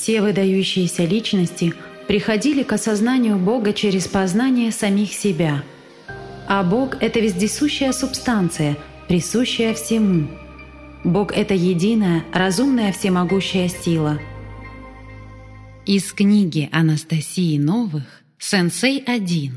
Все выдающиеся личности приходили к осознанию Бога через познание самих себя. А Бог — это вездесущая субстанция, присущая всему. Бог — это единая, разумная, всемогущая сила. Из книги Анастасии Новых «Сенсей 1»